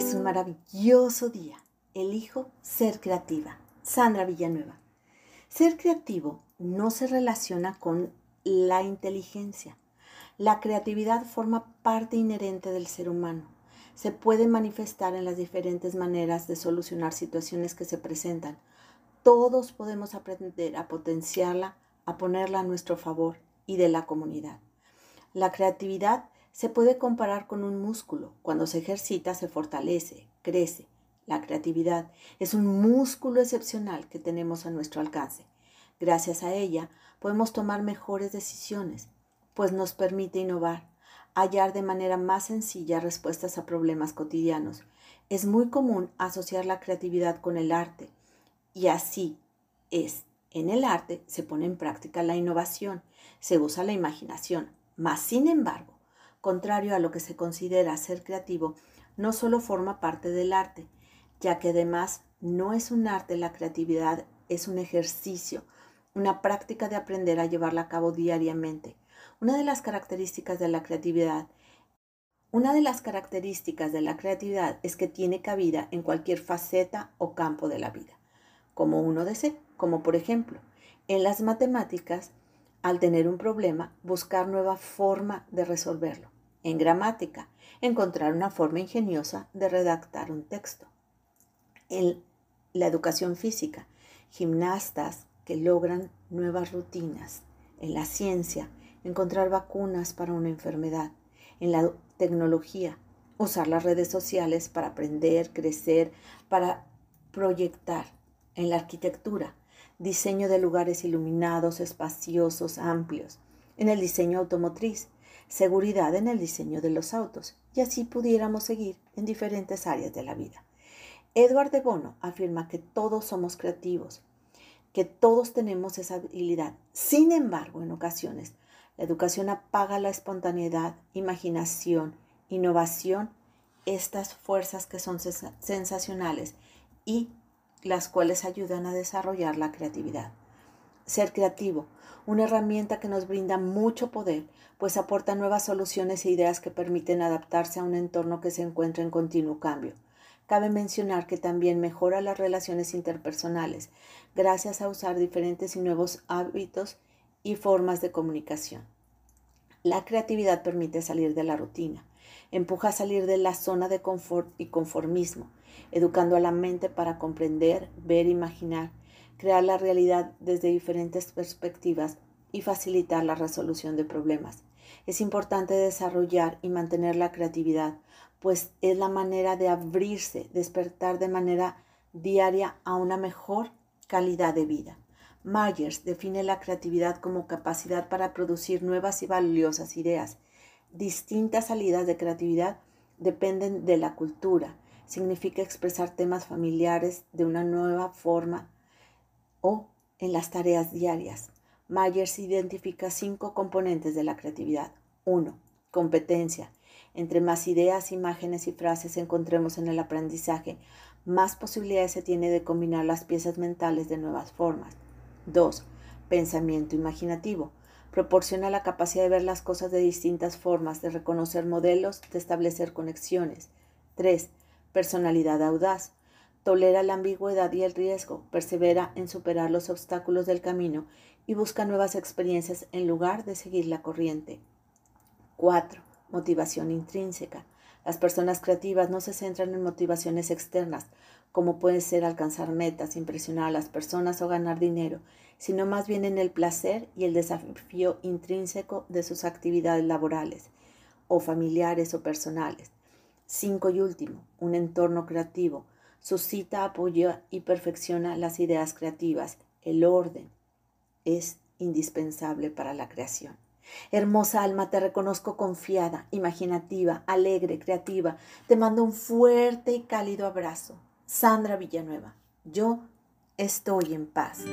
es un maravilloso día. Elijo ser creativa. Sandra Villanueva. Ser creativo no se relaciona con la inteligencia. La creatividad forma parte inherente del ser humano. Se puede manifestar en las diferentes maneras de solucionar situaciones que se presentan. Todos podemos aprender a potenciarla, a ponerla a nuestro favor y de la comunidad. La creatividad se puede comparar con un músculo. Cuando se ejercita se fortalece, crece. La creatividad es un músculo excepcional que tenemos a nuestro alcance. Gracias a ella podemos tomar mejores decisiones, pues nos permite innovar, hallar de manera más sencilla respuestas a problemas cotidianos. Es muy común asociar la creatividad con el arte, y así es. En el arte se pone en práctica la innovación, se usa la imaginación, mas sin embargo, contrario a lo que se considera ser creativo, no solo forma parte del arte, ya que además no es un arte la creatividad, es un ejercicio, una práctica de aprender a llevarla a cabo diariamente. Una de las características de la creatividad una de las características de la creatividad es que tiene cabida en cualquier faceta o campo de la vida, como uno desee, como por ejemplo, en las matemáticas al tener un problema, buscar nueva forma de resolverlo. En gramática, encontrar una forma ingeniosa de redactar un texto. En la educación física, gimnastas que logran nuevas rutinas. En la ciencia, encontrar vacunas para una enfermedad. En la tecnología, usar las redes sociales para aprender, crecer, para proyectar. En la arquitectura, diseño de lugares iluminados, espaciosos, amplios, en el diseño automotriz, seguridad en el diseño de los autos, y así pudiéramos seguir en diferentes áreas de la vida. Edward de Bono afirma que todos somos creativos, que todos tenemos esa habilidad. Sin embargo, en ocasiones, la educación apaga la espontaneidad, imaginación, innovación, estas fuerzas que son sensacionales y las cuales ayudan a desarrollar la creatividad. Ser creativo, una herramienta que nos brinda mucho poder, pues aporta nuevas soluciones e ideas que permiten adaptarse a un entorno que se encuentra en continuo cambio. Cabe mencionar que también mejora las relaciones interpersonales gracias a usar diferentes y nuevos hábitos y formas de comunicación. La creatividad permite salir de la rutina, empuja a salir de la zona de confort y conformismo, educando a la mente para comprender, ver, imaginar, crear la realidad desde diferentes perspectivas y facilitar la resolución de problemas. Es importante desarrollar y mantener la creatividad, pues es la manera de abrirse, despertar de manera diaria a una mejor calidad de vida. Myers define la creatividad como capacidad para producir nuevas y valiosas ideas. Distintas salidas de creatividad dependen de la cultura, significa expresar temas familiares de una nueva forma o en las tareas diarias. Myers identifica cinco componentes de la creatividad. 1. Competencia. Entre más ideas, imágenes y frases encontremos en el aprendizaje, más posibilidades se tiene de combinar las piezas mentales de nuevas formas. 2. Pensamiento imaginativo. Proporciona la capacidad de ver las cosas de distintas formas, de reconocer modelos, de establecer conexiones. 3. Personalidad audaz. Tolera la ambigüedad y el riesgo, persevera en superar los obstáculos del camino y busca nuevas experiencias en lugar de seguir la corriente. 4. Motivación intrínseca. Las personas creativas no se centran en motivaciones externas, como puede ser alcanzar metas, impresionar a las personas o ganar dinero, sino más bien en el placer y el desafío intrínseco de sus actividades laborales, o familiares o personales. Cinco y último, un entorno creativo. Suscita, apoya y perfecciona las ideas creativas. El orden es indispensable para la creación. Hermosa alma, te reconozco confiada, imaginativa, alegre, creativa. Te mando un fuerte y cálido abrazo. Sandra Villanueva, yo estoy en paz.